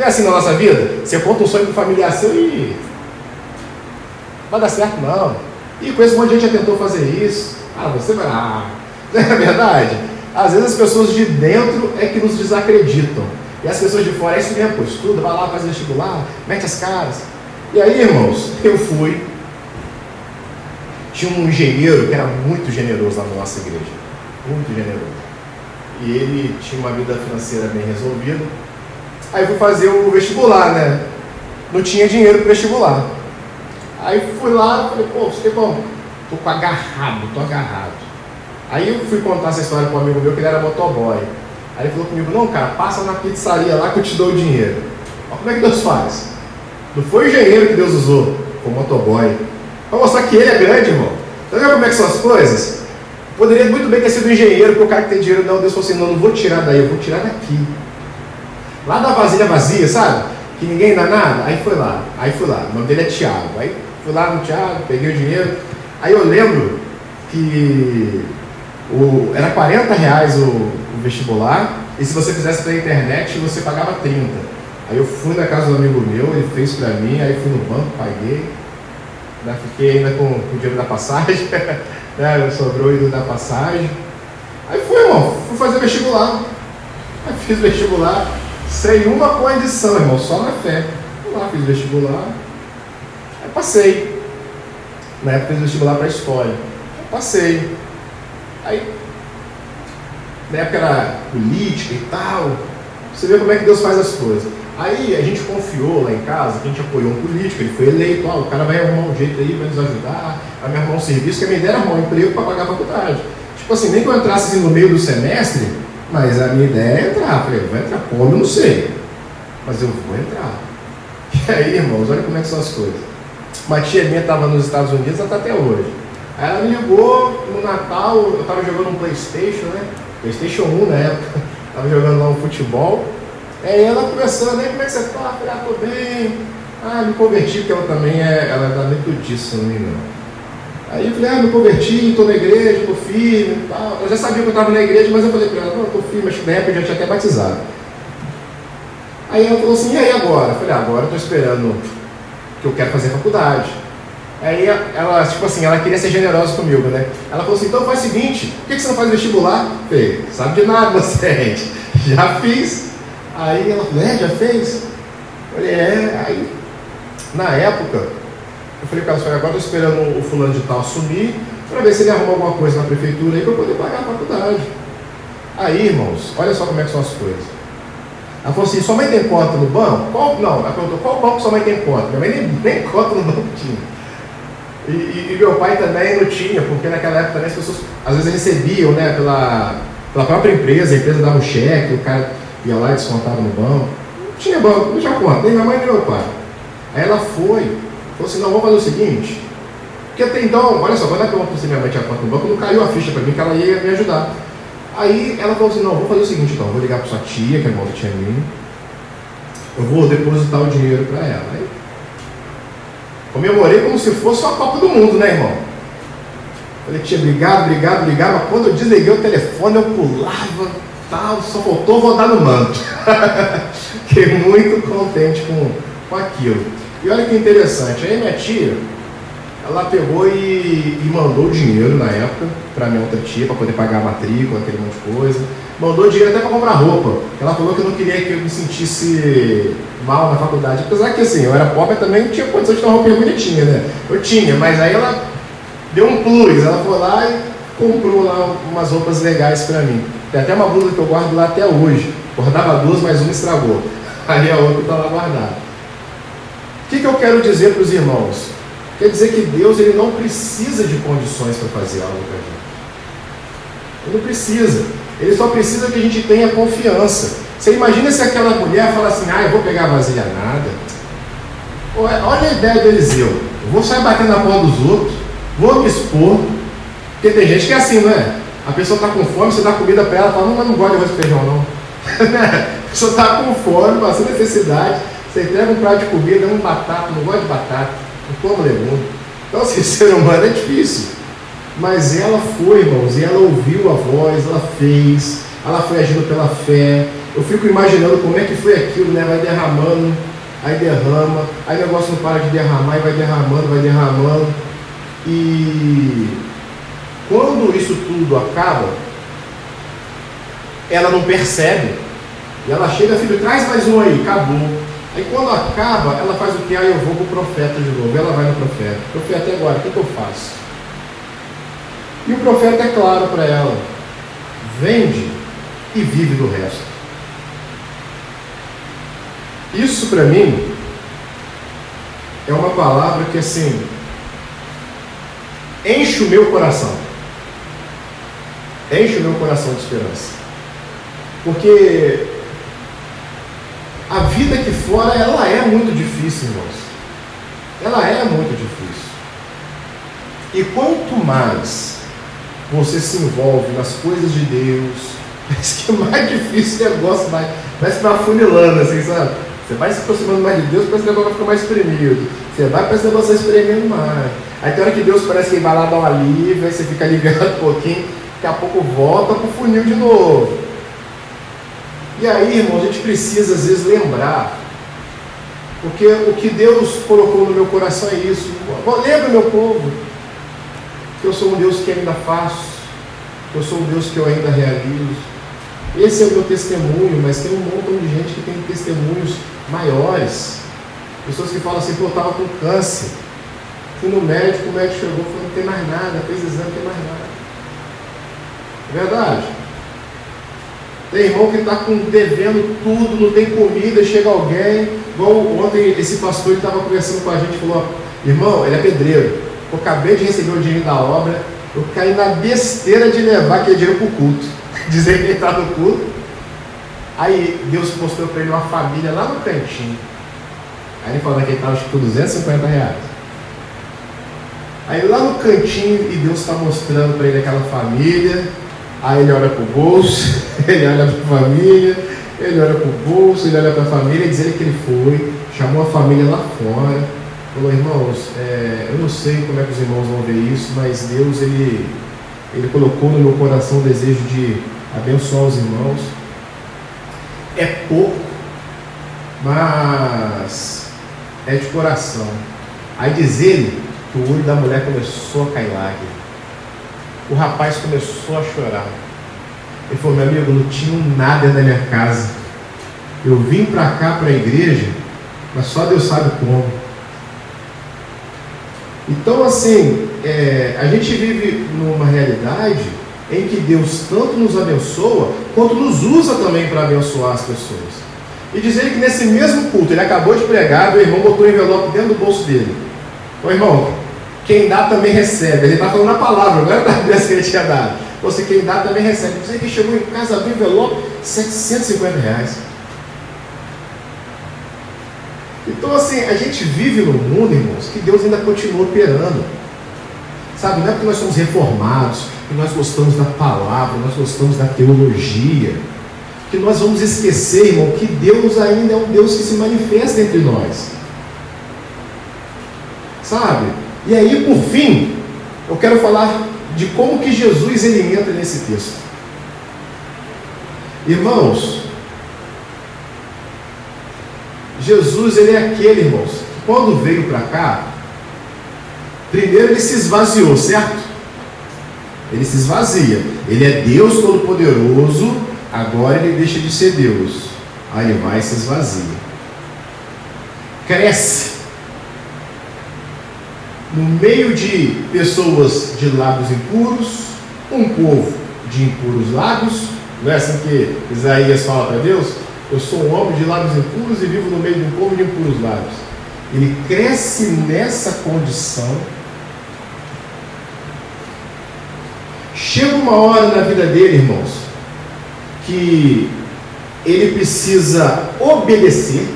Não é assim na nossa vida? Você conta um sonho para familiar seu e. Vai dar certo, não. E com esse monte de gente já tentou fazer isso. Ah, você vai. Ah, não é verdade? Às vezes as pessoas de dentro é que nos desacreditam. E as pessoas de fora é isso mesmo, estuda, vai lá, faz vestibular, mete as caras. E aí, irmãos, eu fui. Tinha um engenheiro que era muito generoso lá na nossa igreja. Muito generoso. E ele tinha uma vida financeira bem resolvida. Aí fui fazer o vestibular, né? Não tinha dinheiro para vestibular. Aí fui lá, falei, pô, como? Tô agarrado, tô agarrado. Aí eu fui contar essa história para um amigo meu que ele era motoboy. Aí ele falou comigo, não, cara, passa na pizzaria lá que eu te dou o dinheiro. Olha como é que Deus faz. Não foi o engenheiro que Deus usou, foi o motoboy. Para mostrar que ele é grande, irmão. Tá vendo como é que são as coisas? Poderia muito bem ter sido engenheiro, porque o cara que tem dinheiro, não, Deus falou assim, não, não vou tirar daí, eu vou tirar daqui. Lá da vasilha vazia, sabe? Que ninguém dá nada. Aí foi lá, aí fui lá. O nome dele é Tiago. Aí fui lá no Tiago, peguei o dinheiro. Aí eu lembro que o, era 40 reais o, o vestibular, e se você fizesse pela internet, você pagava 30. Aí eu fui na casa do amigo meu, ele fez pra mim, aí fui no banco, paguei. Né, fiquei ainda com, com o dinheiro da passagem, né, sobrou o da passagem. Aí fui, irmão, fui fazer vestibular. Aí fiz vestibular, sem uma condição, irmão, só na fé. Fui lá, fiz vestibular. Aí passei. Na época fiz vestibular para história. Passei. Aí, na época era política e tal. Você vê como é que Deus faz as coisas. Aí a gente confiou lá em casa, a gente apoiou um político, ele foi eleito, ó, o cara vai arrumar um jeito aí, vai nos ajudar, vai me arrumar um serviço, que a minha ideia era arrumar um emprego para pagar a faculdade. Tipo assim, nem que eu entrasse assim, no meio do semestre, mas a minha ideia é entrar. Falei, vou entrar como? Eu não sei. Mas eu vou entrar. E aí, irmãos, olha como é que são as coisas. Uma tia minha estava nos Estados Unidos, ela está até hoje. Aí ela me ligou no Natal, eu estava jogando um Playstation, né? Playstation 1 na época. Estava jogando lá um futebol. Aí ela conversando, aí como é que você está? Falei, ah, tô bem. Ah, me converti, porque ela também é, ela é da metodista, não não. Aí eu falei, ah, me converti, estou na igreja, estou firme e tal. Eu já sabia que eu estava na igreja, mas eu falei para ela, não, estou firme, acho que na época eu já tinha até batizado. Aí ela falou assim, e aí agora? Eu falei, ah, agora estou esperando que eu quero fazer faculdade. Aí ela, tipo assim, ela queria ser generosa comigo, né? Ela falou assim, então faz o seguinte, por que você não faz vestibular? Eu falei, sabe de nada você, gente. Já fiz. Aí ela falou, é, já fez? Eu falei, é, aí, na época, eu falei para ela, agora estou esperando o fulano de tal assumir, para ver se ele arruma alguma coisa na prefeitura aí para poder pagar a faculdade. Aí, irmãos, olha só como é que são as coisas. Ela falou assim, sua mãe tem conta no banco? Qual, não, ela perguntou, qual banco sua mãe tem conta? Minha mãe nem, nem conta no banco tinha. E, e, e, meu pai também não tinha, porque naquela época também as pessoas às vezes recebiam né, pela, pela própria empresa, a empresa dava um cheque, o cara ia lá e descontava no banco. Não tinha banco, não tinha conta, nem minha mãe nem meu pai. Aí ela foi, falou assim, não, vamos fazer o seguinte, porque até então, olha só, quando ela perguntou se minha mãe tinha conta no banco, não caiu a ficha para mim que ela ia me ajudar. Aí ela falou assim, não, vou fazer o seguinte então, vou ligar para sua tia, que é irmã da tia minha, eu vou depositar o dinheiro para ela. Aí, comemorei como se fosse uma Copa do Mundo, né, irmão? Falei, tia, obrigado, obrigado, obrigado, mas quando eu desliguei o telefone, eu pulava, tal, só faltou rodar no manto. Fiquei muito contente com, com aquilo. E olha que interessante, aí minha tia, ela pegou e, e mandou dinheiro na época para minha outra tia, para poder pagar a matrícula, aquele monte de coisa. Mandou dinheiro até para comprar roupa. Ela falou que não queria que eu me sentisse mal na faculdade. Apesar que assim, eu era pobre também não tinha condição de ter uma roupa bonitinha, né? Eu tinha, mas aí ela deu um plus. Ela foi lá e comprou lá umas roupas legais para mim. Tem até uma blusa que eu guardo lá até hoje. Guardava duas, mas uma estragou. Aí a outra está lá guardada. O que, que eu quero dizer para os irmãos? Quer dizer que Deus ele não precisa de condições para fazer algo para a gente. Ele não precisa. Ele só precisa que a gente tenha confiança. Você imagina se aquela mulher fala assim, ah, eu vou pegar vasilha nada. Olha a ideia do Eliseu. Eu vou sair batendo na porta dos outros, vou me expor. Porque tem gente que é assim, não é? A pessoa está com fome, você dá comida para ela, fala, não, mas não gosto de arroz feijão não. a pessoa está com fome, passando necessidade, você entrega um prato de comida, um batata, não gosta de batata o como legume. Então, assim, ser humano é difícil. Mas ela foi, irmãos, e ela ouviu a voz, ela fez, ela foi agindo pela fé. Eu fico imaginando como é que foi aquilo, né? Vai derramando, aí derrama, aí o negócio não para de derramar, e vai derramando, vai derramando. E quando isso tudo acaba, ela não percebe. E ela chega, filho, traz mais um aí, acabou. Aí quando acaba, ela faz o que? Aí eu vou para o profeta de novo. Ela vai no profeta. Profeta, e agora? O que, que eu faço? E o profeta é claro para ela: vende e vive do resto. Isso para mim é uma palavra que assim enche o meu coração. Enche o meu coração de esperança. Porque a vida aqui fora, ela é muito difícil, irmãos. Ela é muito difícil. E quanto mais você se envolve nas coisas de Deus, parece que é mais difícil o negócio, vai, vai se afunilando, assim, sabe? Você vai se aproximando mais de Deus, parece que o negócio vai ficar mais espremido. Você vai, parece que o negócio vai espremendo mais. Aí tem hora que Deus parece que vai lá dar um alívio, aí você fica aliviado um pouquinho, daqui a pouco volta pro funil de novo. E aí, irmão, a gente precisa às vezes lembrar, porque o que Deus colocou no meu coração é isso. Lembra, meu povo, que eu sou um Deus que ainda faço, que eu sou um Deus que eu ainda realizo. Esse é o meu testemunho, mas tem um montão de gente que tem testemunhos maiores. Pessoas que falam assim, pô, eu estava com câncer. Fui no médico, o médico chegou e falou, não tem mais nada, fez exame, não tem mais nada. É verdade? Tem irmão que está devendo tudo, não tem comida, chega alguém. Igual ontem esse pastor estava conversando com a gente falou, irmão, ele é pedreiro. Eu acabei de receber o dinheiro da obra, eu caí na besteira de levar aquele dinheiro para o culto. Dizer que ele está no culto. Aí Deus mostrou para ele uma família lá no cantinho. Aí ele falou que ele estava com 250 reais. Aí lá no cantinho, e Deus está mostrando para ele aquela família, Aí ele olha para o bolso, ele olha para a família, ele olha para o bolso, ele olha para a família, diz ele que ele foi, chamou a família lá fora, falou, irmãos, é, eu não sei como é que os irmãos vão ver isso, mas Deus ele, ele colocou no meu coração o desejo de abençoar os irmãos. É pouco, mas é de coração. Aí diz ele que o olho da mulher começou a cair lágrimas. O rapaz começou a chorar. Ele falou: Meu amigo, não tinha nada na minha casa. Eu vim para cá, para a igreja, mas só Deus sabe como. Então, assim, é, a gente vive numa realidade em que Deus tanto nos abençoa, quanto nos usa também para abençoar as pessoas. E dizer que nesse mesmo culto, ele acabou de pregar, o irmão botou o envelope dentro do bolso dele. Ô irmão, quem dá também recebe. Ele está falando a palavra, não é da bênção que ele tinha dado. Você quem dá também recebe. Você que chegou em casa do envelope, 750 reais. Então assim, a gente vive no mundo, irmãos, que Deus ainda continua operando. Sabe, não é porque nós somos reformados, que nós gostamos da palavra, nós gostamos da teologia, que nós vamos esquecer, irmão, que Deus ainda é um Deus que se manifesta entre nós. Sabe? E aí, por fim, eu quero falar de como que Jesus ele entra nesse texto. Irmãos, Jesus ele é aquele, irmãos, que quando veio para cá, Primeiro ele se esvaziou, certo? Ele se esvazia. Ele é Deus Todo-Poderoso, agora ele deixa de ser Deus. Aí ele vai e se esvazia. Cresce. No meio de pessoas de lábios impuros, um povo de impuros lábios, não é assim que Isaías fala para Deus? Eu sou um homem de lábios impuros e vivo no meio de um povo de impuros lábios. Ele cresce nessa condição. Chega uma hora na vida dele, irmãos, que ele precisa obedecer.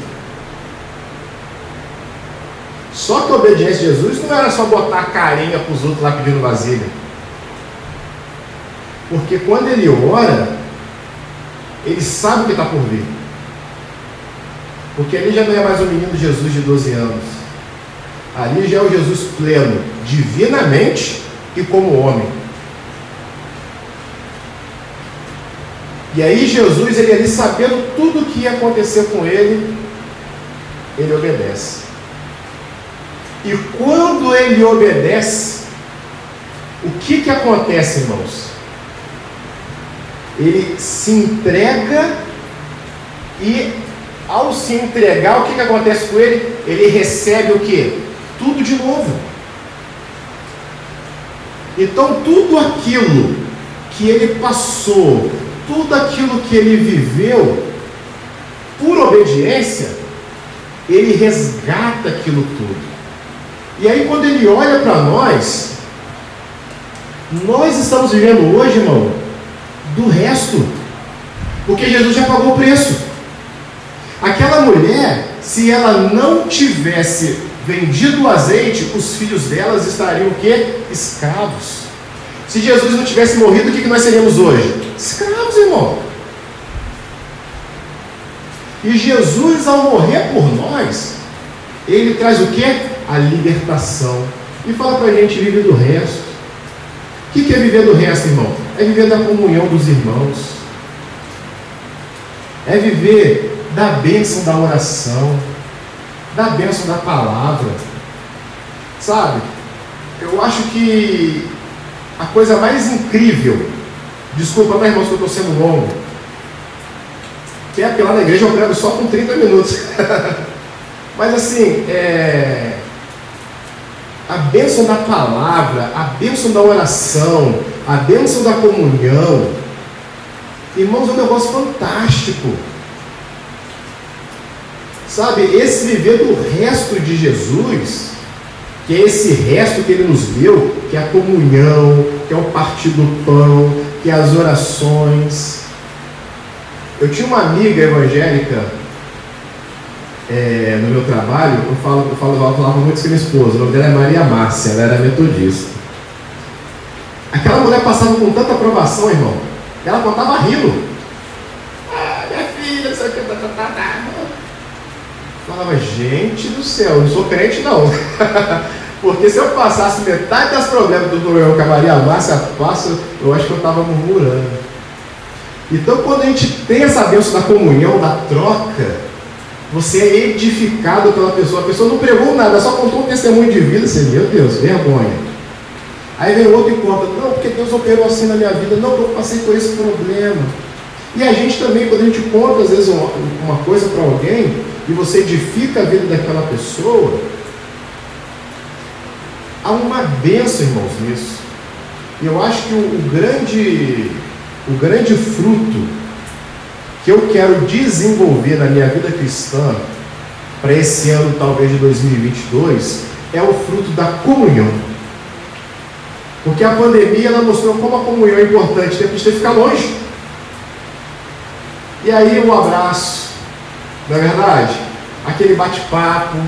Só que a obediência de Jesus não era só botar a carinha para os outros lá pedindo vasilha. Porque quando ele ora, ele sabe o que está por vir. Porque ali já não é mais o menino Jesus de 12 anos. Ali já é o Jesus pleno, divinamente e como homem. E aí Jesus, ele ali sabendo tudo o que ia acontecer com ele, ele obedece. E quando ele obedece, o que que acontece, irmãos? Ele se entrega e ao se entregar, o que, que acontece com ele? Ele recebe o que? Tudo de novo. Então, tudo aquilo que ele passou, tudo aquilo que ele viveu, por obediência, ele resgata aquilo tudo. E aí, quando ele olha para nós, nós estamos vivendo hoje, irmão, do resto, porque Jesus já pagou o preço. Aquela mulher, se ela não tivesse vendido o azeite, os filhos delas estariam o quê? Escravos. Se Jesus não tivesse morrido, o que nós seríamos hoje? Escravos, irmão. E Jesus, ao morrer por nós, ele traz o que? A libertação. E fala para a gente viver do resto. O que é viver do resto, irmão? É viver da comunhão dos irmãos. É viver da bênção da oração, da bênção da palavra. Sabe? Eu acho que a coisa mais incrível, desculpa, mas irmãos, que eu estou sendo longo, que é que lá na igreja eu prego só com 30 minutos. mas assim, é, a bênção da palavra, a bênção da oração, a bênção da comunhão, irmãos, é um negócio fantástico. Sabe, esse viver do resto de Jesus, que é esse resto que ele nos deu, que é a comunhão, que é o partir do pão, que é as orações. Eu tinha uma amiga evangélica é, no meu trabalho, eu, falo, eu, falo, eu falava muito com minha esposa, o nome dela é Maria Márcia, ela era metodista. Aquela mulher passava com tanta aprovação, irmão, ela contava rindo. Ah, minha filha, sei o que, tá, tá, tá, tá. Falava, gente do céu, eu não sou crente não. Porque se eu passasse metade dos problemas do problema que a Maria Márcia passa, eu acho que eu estava murmurando. Então, quando a gente tem essa bênção da comunhão, da troca, você é edificado pela pessoa. A pessoa não pregou nada, só contou um testemunho de vida. Você, meu Deus, vergonha. Aí vem outro e conta, não, porque Deus operou assim na minha vida. Não, eu passei por esse problema. E a gente também, quando a gente conta, às vezes, uma, coisa para alguém, e você edifica a vida daquela pessoa, há uma benção, irmãos, nisso. E eu acho que o, o grande, o grande fruto que eu quero desenvolver na minha vida cristã, para esse ano talvez de 2022, é o fruto da comunhão. Porque a pandemia ela mostrou como a comunhão é importante, tem que ficar longe. E aí um abraço, não é verdade? Aquele bate-papo,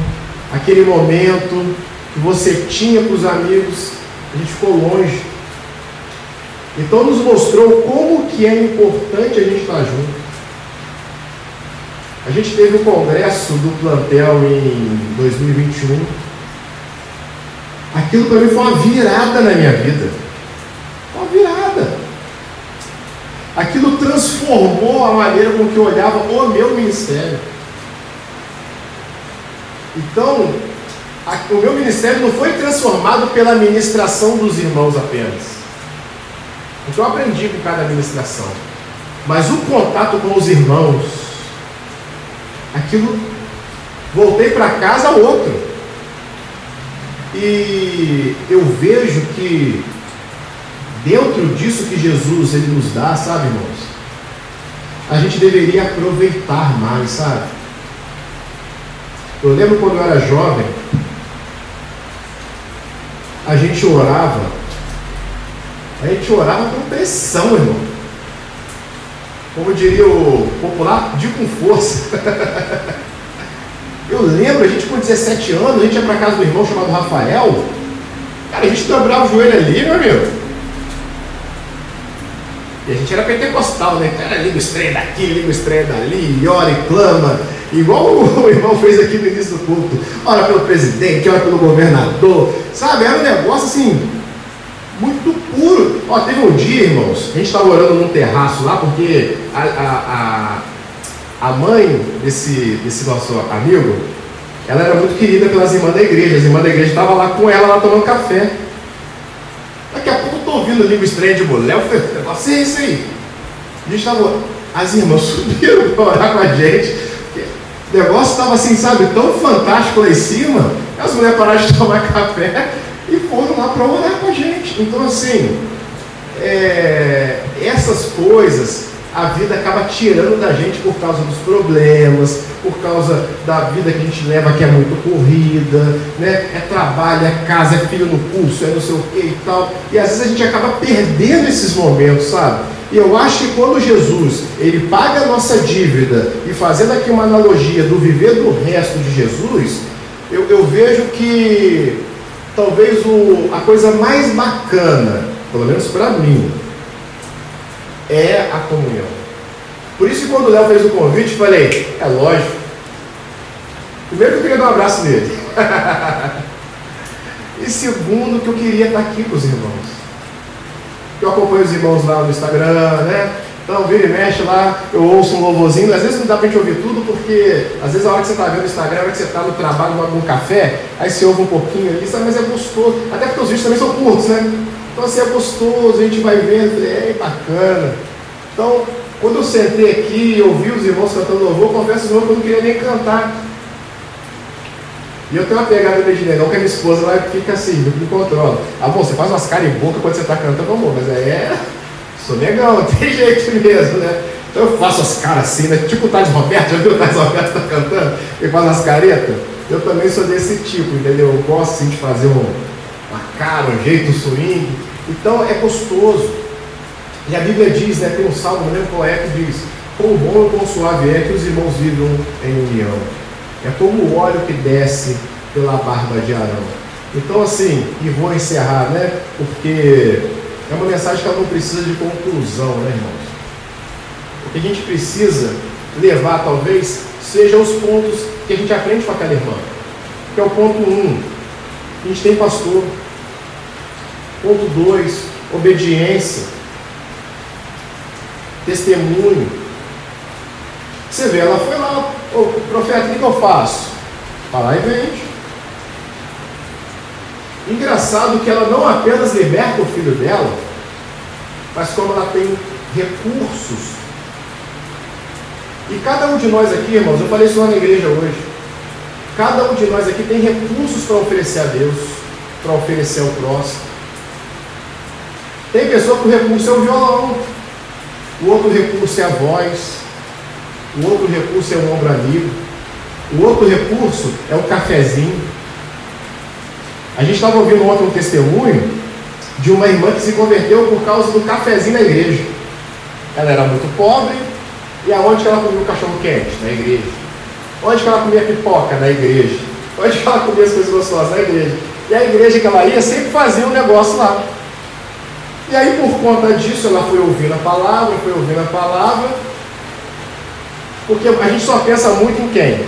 aquele momento que você tinha com os amigos, a gente ficou longe. Então nos mostrou como que é importante a gente estar junto. Gente teve o congresso do plantel em 2021. Aquilo para mim foi uma virada na minha vida. Uma virada. Aquilo transformou a maneira com que eu olhava o meu ministério. Então, o meu ministério não foi transformado pela ministração dos irmãos apenas. O que eu aprendi com cada ministração. Mas o contato com os irmãos, aquilo, voltei para casa outro. E eu vejo que dentro disso que Jesus ele nos dá, sabe, irmãos? A gente deveria aproveitar mais, sabe? Eu lembro quando eu era jovem, a gente orava, a gente orava com pressão, irmão. Como diria o popular, de com força. eu lembro, a gente com 17 anos, a gente ia para casa do irmão chamado Rafael, cara, a gente dobrava o joelho ali, meu amigo. E a gente era pentecostal, né? Então era língua estranha daqui, língua estranha dali, e ora e clama. Igual o irmão fez aqui no início do culto. Ora pelo presidente, ora pelo governador. Sabe? Era um negócio assim, muito Ó, teve um dia, irmãos, a gente estava orando num terraço lá, porque a, a, a, a mãe desse, desse nosso amigo, ela era muito querida pelas irmãs da igreja. As irmãs da igreja estavam lá com ela, lá tomando café. Daqui a pouco eu estou ouvindo língua estranha de mulher. Eu negócio é isso aí. A gente estava. As irmãs subiram para orar com a gente. O negócio estava assim, sabe, tão fantástico lá em cima. As mulheres pararam de tomar café e foram lá para orar com a gente. Então, assim, é, essas coisas a vida acaba tirando da gente por causa dos problemas, por causa da vida que a gente leva que é muito corrida, né? É trabalho, é casa, é filho no curso, é não sei o que e tal. E às vezes a gente acaba perdendo esses momentos, sabe? E eu acho que quando Jesus ele paga a nossa dívida e fazendo aqui uma analogia do viver do resto de Jesus, eu, eu vejo que talvez o, a coisa mais bacana, pelo menos para mim, é a comunhão. Por isso que quando o Léo fez o convite, eu falei, é lógico. Primeiro que eu queria dar um abraço nele. e segundo que eu queria estar aqui com os irmãos. Eu acompanho os irmãos lá no Instagram, né? Então, vira e mexe lá, eu ouço um louvorzinho. Às vezes não dá pra gente ouvir tudo, porque às vezes a hora que você está vendo o Instagram, a hora que você está no trabalho, no café, aí você ouve um pouquinho ali, sabe? mas é gostoso. Até porque os vídeos também são curtos, né? Então, assim, é gostoso, a gente vai vendo, é bacana. Então, quando eu sentei aqui e ouvi os irmãos cantando louvor, confesso que eu não queria nem cantar. E eu tenho uma pegada de negão que a minha esposa lá fica assim, me controla. Ah, bom, você faz umas caras em boca quando você está cantando, amor, mas é. Sou negão, tem jeito mesmo, né? Então eu faço as caras assim, né? Tipo o Thales Roberto, já viu o Thales Roberto tá cantando? Ele faz as caretas. Eu também sou desse tipo, entendeu? Eu gosto assim, de fazer um, uma cara, um jeito, swing. Então é gostoso. E a Bíblia diz, né? Tem um salmo, não lembro qual é, que diz: Quão bom e quão suave é que os irmãos vivam em união. É como o óleo que desce pela barba de Arão. Então, assim, e vou encerrar, né? Porque é uma mensagem que ela não precisa de conclusão, né, irmãos? O que a gente precisa levar, talvez, sejam os pontos que a gente aprende com aquela irmã. Que é o ponto 1. Um, a gente tem pastor. Ponto 2, obediência. Testemunho. Você vê, ela foi lá, Ô, profeta, o que, eu faço? Vai e vende. Engraçado que ela não apenas liberta o filho dela, mas como ela tem recursos. E cada um de nós aqui, irmãos, eu falei isso lá na igreja hoje. Cada um de nós aqui tem recursos para oferecer a Deus, para oferecer ao próximo. Tem pessoa que o recurso é o violão, o outro recurso é a voz, o outro recurso é um ombro amigo, o outro recurso é um cafezinho. A gente estava ouvindo ontem um testemunho de uma irmã que se converteu por causa do cafezinho na igreja. Ela era muito pobre, e aonde que ela comia o cachorro quente? Na igreja. Onde que ela comia pipoca? Na igreja. Onde que ela comia as coisas gostosas? Na igreja. E a igreja que ela ia sempre fazia um negócio lá. E aí, por conta disso, ela foi ouvindo a palavra, foi ouvindo a palavra, porque a gente só pensa muito em quem?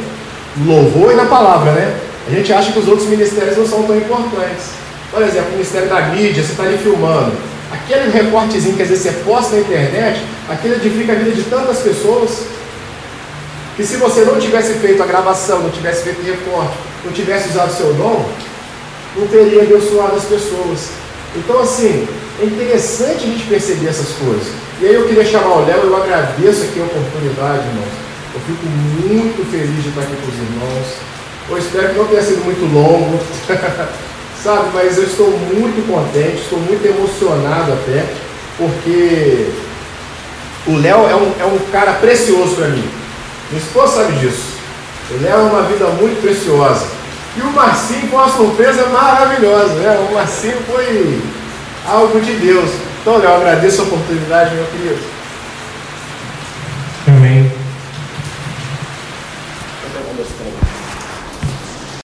Louvor e na palavra, né? A gente acha que os outros ministérios não são tão importantes. Por exemplo, o Ministério da Mídia, você está ali filmando. Aquele recortezinho que às vezes você posta na internet, aquele edifica a vida de tantas pessoas. que se você não tivesse feito a gravação, não tivesse feito recorte, não tivesse usado o seu dom, não teria abençoado as pessoas. Então, assim, é interessante a gente perceber essas coisas. E aí eu queria chamar o Léo, eu agradeço aqui a oportunidade, irmãos. Eu fico muito feliz de estar aqui com os irmãos. Eu espero que não tenha sido muito longo, sabe? Mas eu estou muito contente, estou muito emocionado até, porque o Léo é um, é um cara precioso para mim. Minha esposa sabe disso. O Léo é uma vida muito preciosa. E o Marcinho foi uma surpresa maravilhosa, né? O Marcinho foi algo de Deus. Então, Léo, agradeço a oportunidade, meu querido.